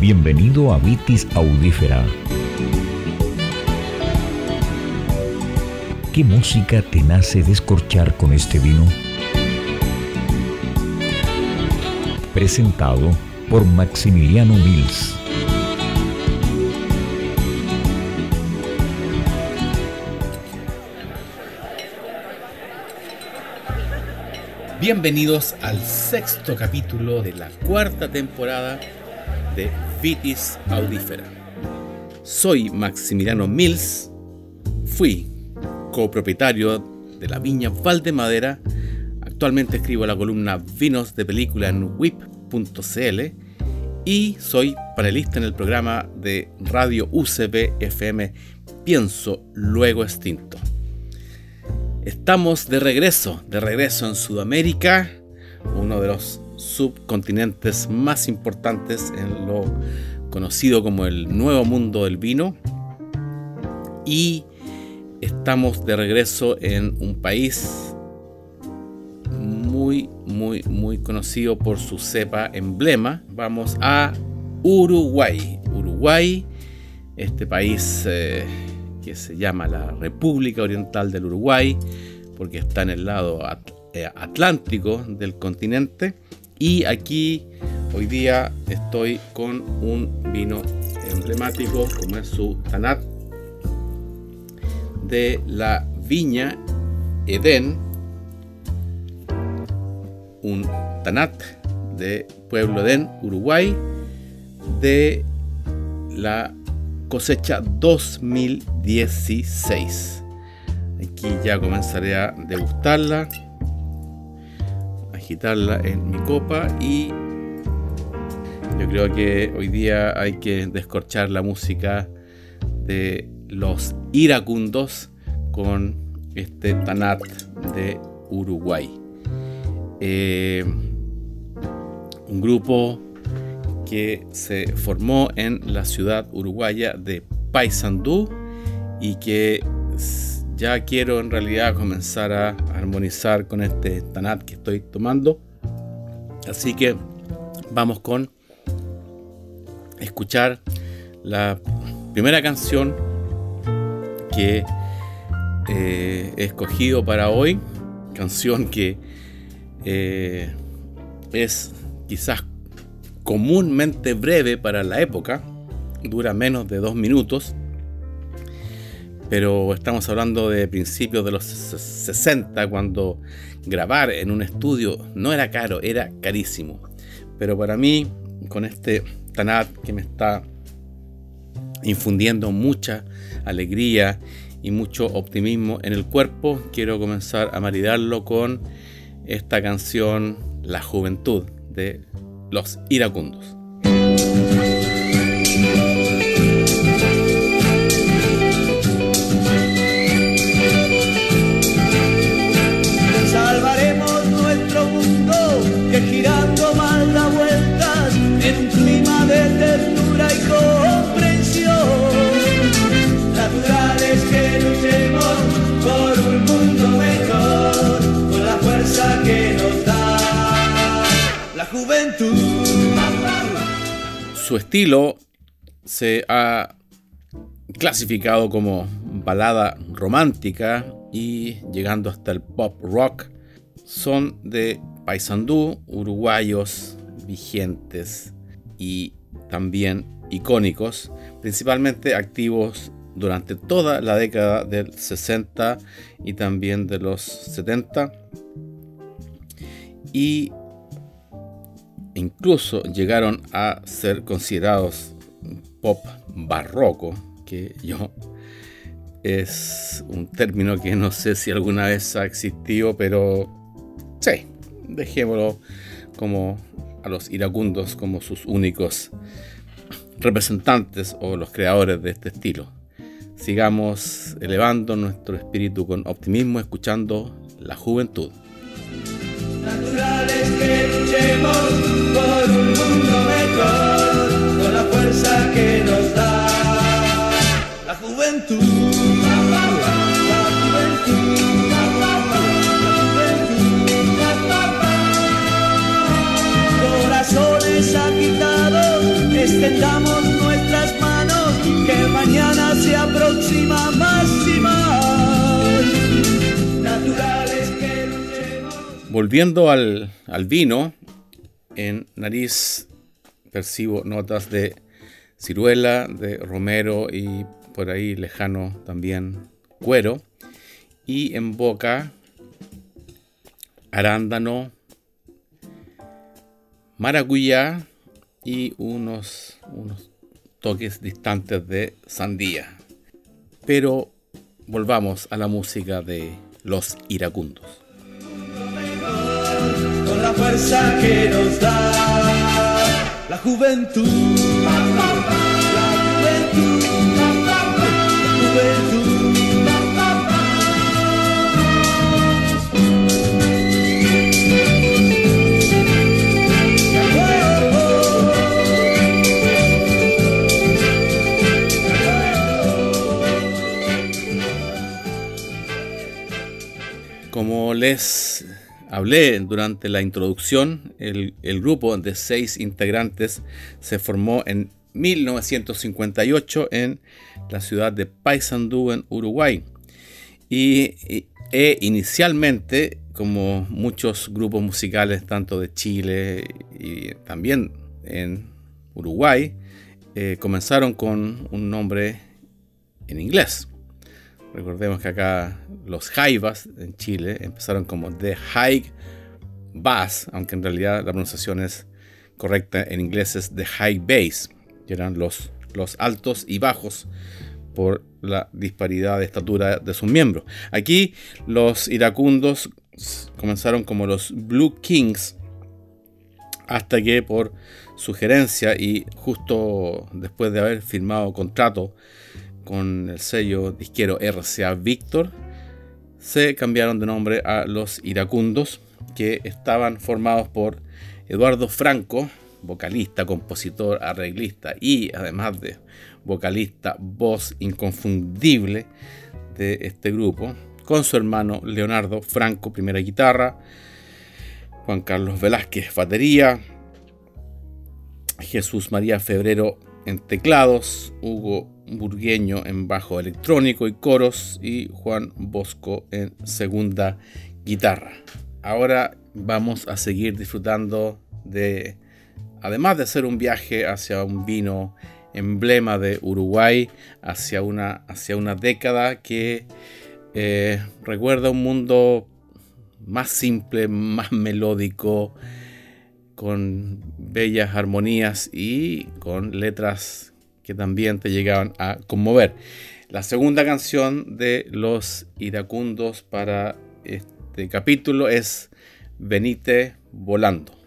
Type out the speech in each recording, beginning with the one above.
Bienvenido a Vitis Audífera. ¿Qué música te nace descorchar con este vino? Presentado por Maximiliano Mills. Bienvenidos al sexto capítulo de la cuarta temporada de Vitis Audífera. Soy Maximiliano Mills, fui copropietario de la viña Valdemadera, actualmente escribo la columna Vinos de Película en whip.cl y soy panelista en el programa de radio UCB FM Pienso Luego Extinto. Estamos de regreso, de regreso en Sudamérica, uno de los subcontinentes más importantes en lo conocido como el nuevo mundo del vino. Y estamos de regreso en un país muy, muy, muy conocido por su cepa emblema. Vamos a Uruguay. Uruguay, este país eh, que se llama la República Oriental del Uruguay, porque está en el lado eh, atlántico del continente y aquí hoy día estoy con un vino emblemático como es su Tanat de la viña Edén. Un Tanat de Pueblo Edén, Uruguay, de la cosecha 2016. Aquí ya comenzaré a degustarla agitarla en mi copa y yo creo que hoy día hay que descorchar la música de los iracundos con este Tanat de Uruguay. Eh, un grupo que se formó en la ciudad uruguaya de Paysandú y que ya quiero en realidad comenzar a armonizar con este tanat que estoy tomando. Así que vamos con escuchar la primera canción que eh, he escogido para hoy. Canción que eh, es quizás comúnmente breve para la época. Dura menos de dos minutos pero estamos hablando de principios de los 60, cuando grabar en un estudio no era caro, era carísimo. Pero para mí, con este Tanat que me está infundiendo mucha alegría y mucho optimismo en el cuerpo, quiero comenzar a maridarlo con esta canción La Juventud de Los Iracundos. Su estilo se ha clasificado como balada romántica y llegando hasta el pop rock. Son de Paysandú, uruguayos vigentes y también icónicos, principalmente activos durante toda la década del 60 y también de los 70 y incluso llegaron a ser considerados pop barroco, que yo es un término que no sé si alguna vez ha existido, pero sí, dejémoslo como a los iracundos como sus únicos representantes o los creadores de este estilo. Sigamos elevando nuestro espíritu con optimismo, escuchando la juventud por un mundo mejor con la fuerza que nos da la juventud. Corazones agitados, extendamos nuestras manos, que mañana se aproxima más y más. Naturales que luchemos. Volviendo al, al vino, en nariz percibo notas de ciruela, de romero y por ahí lejano también cuero. Y en boca, arándano, maracuyá y unos, unos toques distantes de sandía. Pero volvamos a la música de los iracundos. La fuerza que nos da la juventud. La juventud. La juventud. Como les hablé durante la introducción, el, grupo de seis integrantes se formó en 1958 en la ciudad de Paysandú, en Uruguay. Y, y- e inicialmente, como muchos grupos musicales, tanto de Chile y también en Uruguay, eh, comenzaron con un nombre en inglés. Recordemos que acá los Jaivas en Chile empezaron como The High Bass, aunque en realidad la pronunciación es correcta en inglés es The High Bass, que eran los, los altos y bajos por la disparidad de estatura de sus miembros. Aquí los iracundos comenzaron como los Blue Kings, hasta que por sugerencia y justo después de haber firmado contrato con el sello disquero RCA Victor, se cambiaron de nombre a los iracundos, que estaban formados por Eduardo Franco, vocalista, compositor, arreglista y además de vocalista, voz inconfundible de este grupo, con su hermano Leonardo Franco, primera guitarra, Juan Carlos Velázquez, batería, Jesús María Febrero en teclados, Hugo Burgueño en bajo electrónico y coros y Juan Bosco en segunda guitarra. Ahora vamos a seguir disfrutando de, además de hacer un viaje hacia un vino emblema de Uruguay, hacia una, hacia una década que eh, recuerda un mundo más simple, más melódico, con bellas armonías y con letras que también te llegaban a conmover. La segunda canción de los iracundos para este capítulo es Venite volando.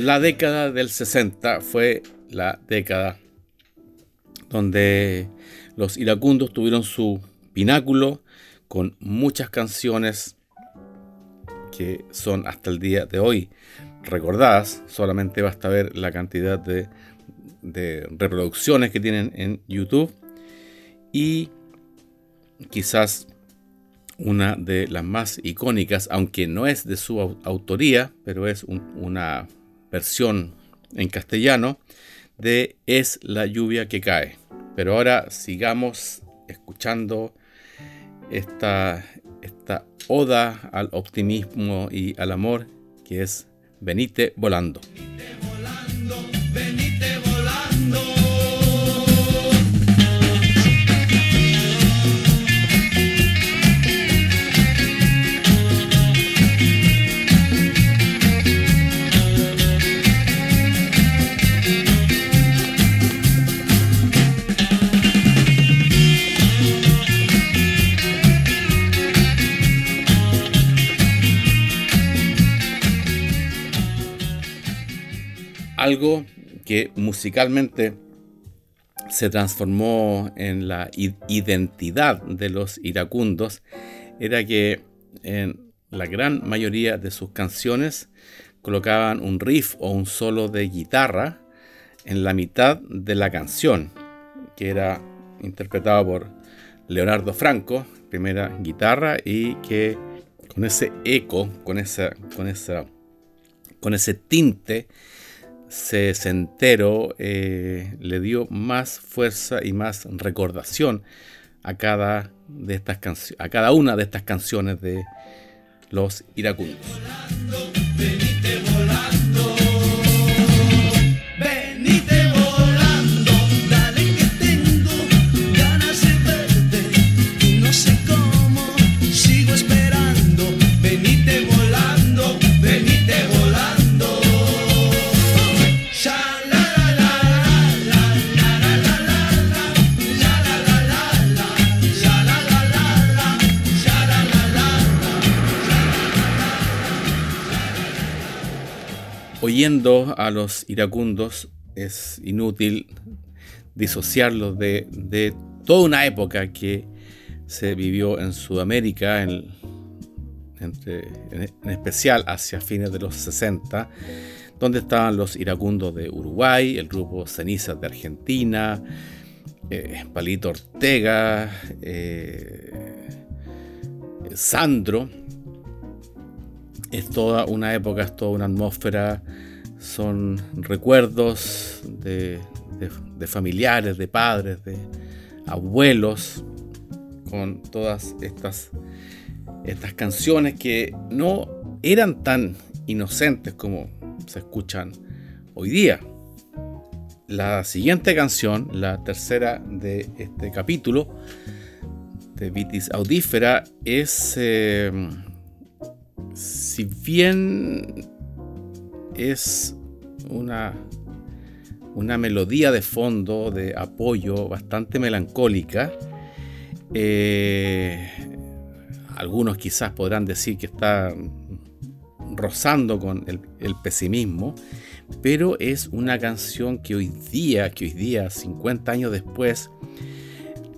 La década del 60 fue la década donde los iracundos tuvieron su pináculo con muchas canciones que son hasta el día de hoy recordadas. Solamente basta ver la cantidad de, reproducciones que tienen en YouTube. Y quizás una de las más icónicas, aunque no es de su au- autoría, pero es un- una versión en castellano de Es la lluvia que cae. Pero ahora sigamos escuchando esta, esta oda al optimismo y al amor que es Venite volando. Algo que musicalmente se transformó en la identidad de los iracundos era que en la gran mayoría de sus canciones colocaban un riff o un solo de guitarra en la mitad de la canción, que era interpretado por Leonardo Franco, primera guitarra, y que con ese eco, con, esa, con, esa, con ese tinte sesentero, eh, le dio más fuerza y más recordación a cada, de estas a cada una de estas canciones de los iracundos. Oyendo a los iracundos es inútil disociarlos de, toda una época que se vivió en Sudamérica, en, especial hacia fines de los 60, donde estaban los iracundos de Uruguay, el grupo Cenizas de Argentina, eh, Palito Ortega, eh, Sandro, es toda una época, es toda una atmósfera, son recuerdos de, familiares, de padres, de abuelos, con todas estas, estas canciones que no eran tan inocentes como se escuchan hoy día. La siguiente canción, la tercera de este capítulo de Vitis Audífera, es eh, si bien es una, una melodía de fondo, de apoyo bastante melancólica, eh, algunos quizás podrán decir que está rozando con el, el, pesimismo, pero es una canción que hoy día, que hoy día, 50 años después,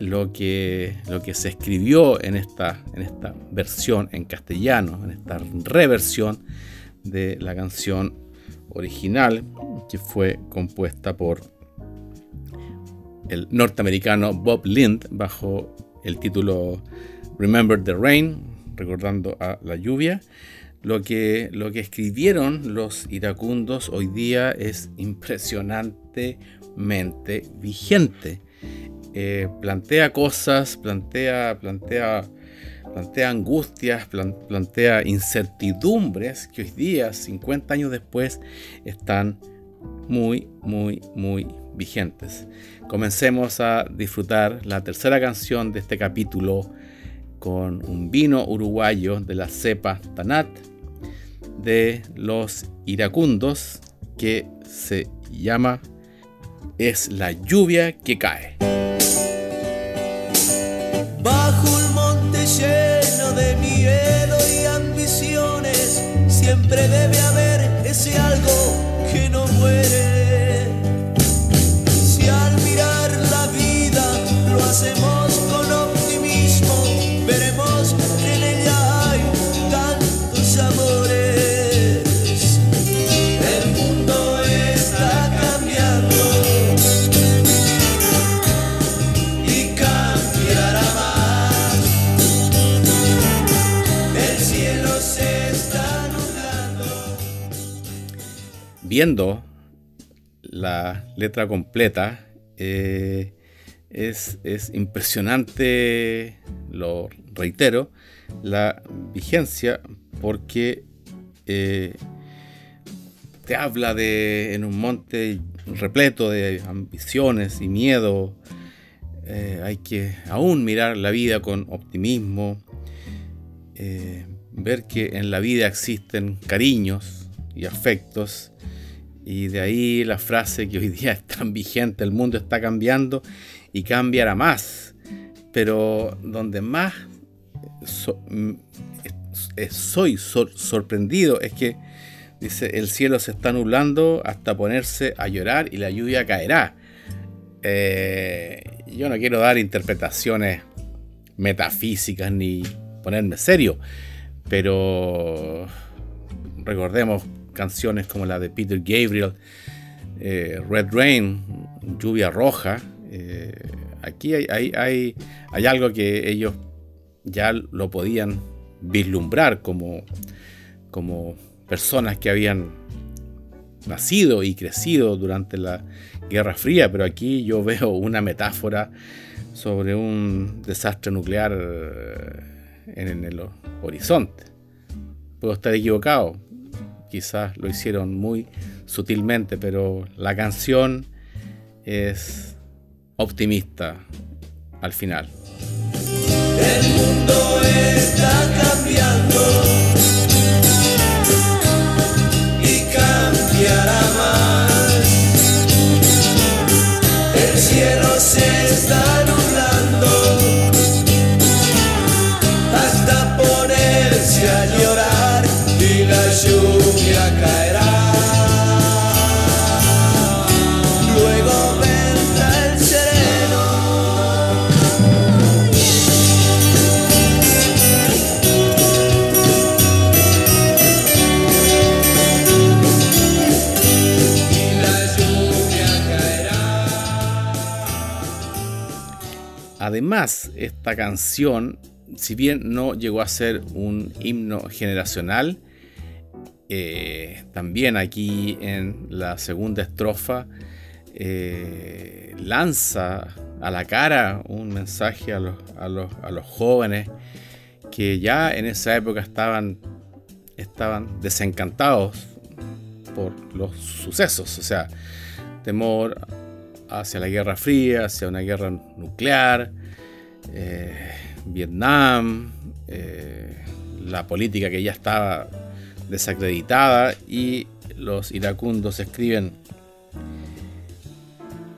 lo que, lo que se escribió en esta, en esta versión en castellano, en esta reversión de la canción original que fue compuesta por el norteamericano Bob Lind bajo el título Remember the Rain, recordando a la lluvia. Lo que, lo que escribieron los iracundos hoy día es impresionantemente vigente. Eh, plantea cosas, plantea, plantea, plantea angustias, plantea incertidumbres que hoy día, 50 años después, están muy, muy, muy vigentes. Comencemos a disfrutar la tercera canción de este capítulo con un vino uruguayo de la cepa Tanat de los iracundos que se llama Es la lluvia que cae. Bajo un monte lleno de miedo y ambiciones, siempre debe viendo la letra completa, eh, es, impresionante, lo reitero, la vigencia porque eh, te habla de en un monte repleto de ambiciones y miedo. Eh, hay que aún mirar la vida con optimismo, ver que en la vida existen cariños y afectos y de ahí la frase que hoy día es tan vigente, el mundo está cambiando y cambiará más. Pero donde más soy sorprendido es que dice, el cielo se está nublando hasta ponerse a llorar y la lluvia caerá. Eh, yo no quiero dar interpretaciones metafísicas ni ponerme serio, Pero recordemos canciones como la de Peter Gabriel, eh, Red Rain, Lluvia Roja. Eh, aquí hay, hay, hay, algo que ellos ya lo podían vislumbrar como, como personas que habían nacido y crecido durante la Guerra Fría, pero aquí yo veo una metáfora sobre un desastre nuclear eh, en el horizonte. Puedo estar equivocado, quizás lo hicieron muy sutilmente, pero la canción es optimista al final. El mundo está cambiando Además, esta canción, si bien no llegó a ser un himno generacional, eh, también aquí en la segunda estrofa eh, lanza a la cara un mensaje a los, a, los, jóvenes que ya en esa época estaban, estaban desencantados por los sucesos, o sea, temor hacia la Guerra Fría, hacia una guerra nuclear, eh, Vietnam, eh, la política que ya estaba desacreditada y los iracundos escriben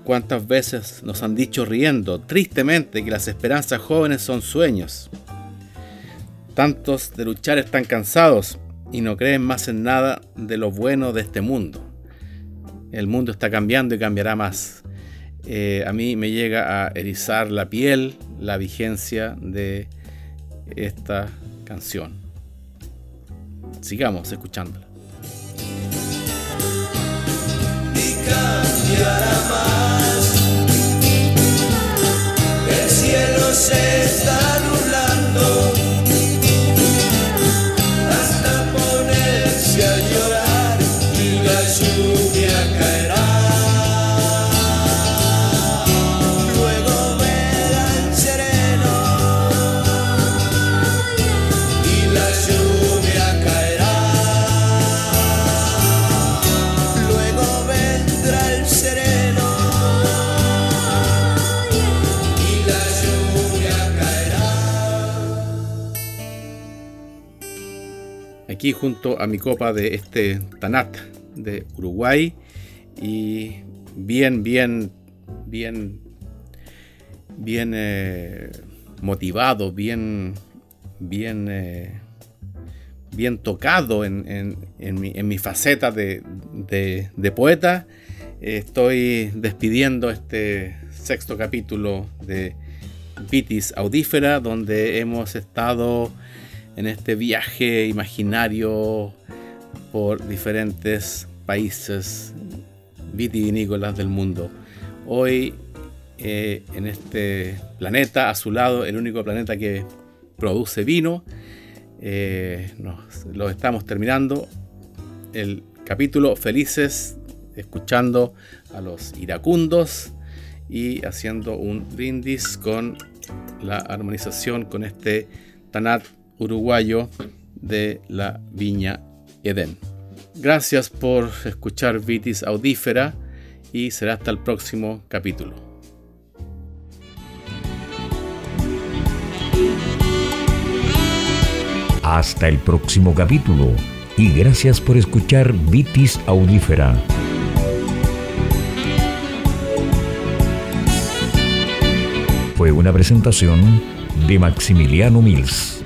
cuántas veces nos han dicho riendo tristemente que las esperanzas jóvenes son sueños. Tantos de luchar están cansados y no creen más en nada de lo bueno de este mundo. El mundo está cambiando y cambiará más. Eh, a mí me llega a erizar la piel la vigencia de esta canción. Sigamos escuchándola. El cielo se está nublando. Aquí junto a mi copa de este Tanat de Uruguay y bien, bien, bien, bien eh, motivado, bien, bien, eh, bien tocado en, mi, faceta de, poeta. Estoy despidiendo este sexto capítulo de Vitis Audífera, donde hemos estado en este viaje imaginario por diferentes países vitivinícolas del mundo. Hoy eh, en este planeta, a su lado, el único planeta que produce vino, eh, lo estamos terminando. El capítulo felices, escuchando a los iracundos y haciendo un brindis con la armonización con este Tanat uruguayo de la Viña Edén. Gracias por escuchar Vitis Audífera y será hasta el próximo capítulo. Hasta el próximo capítulo y gracias por escuchar Vitis Audífera. Fue una presentación de Maximiliano Mills.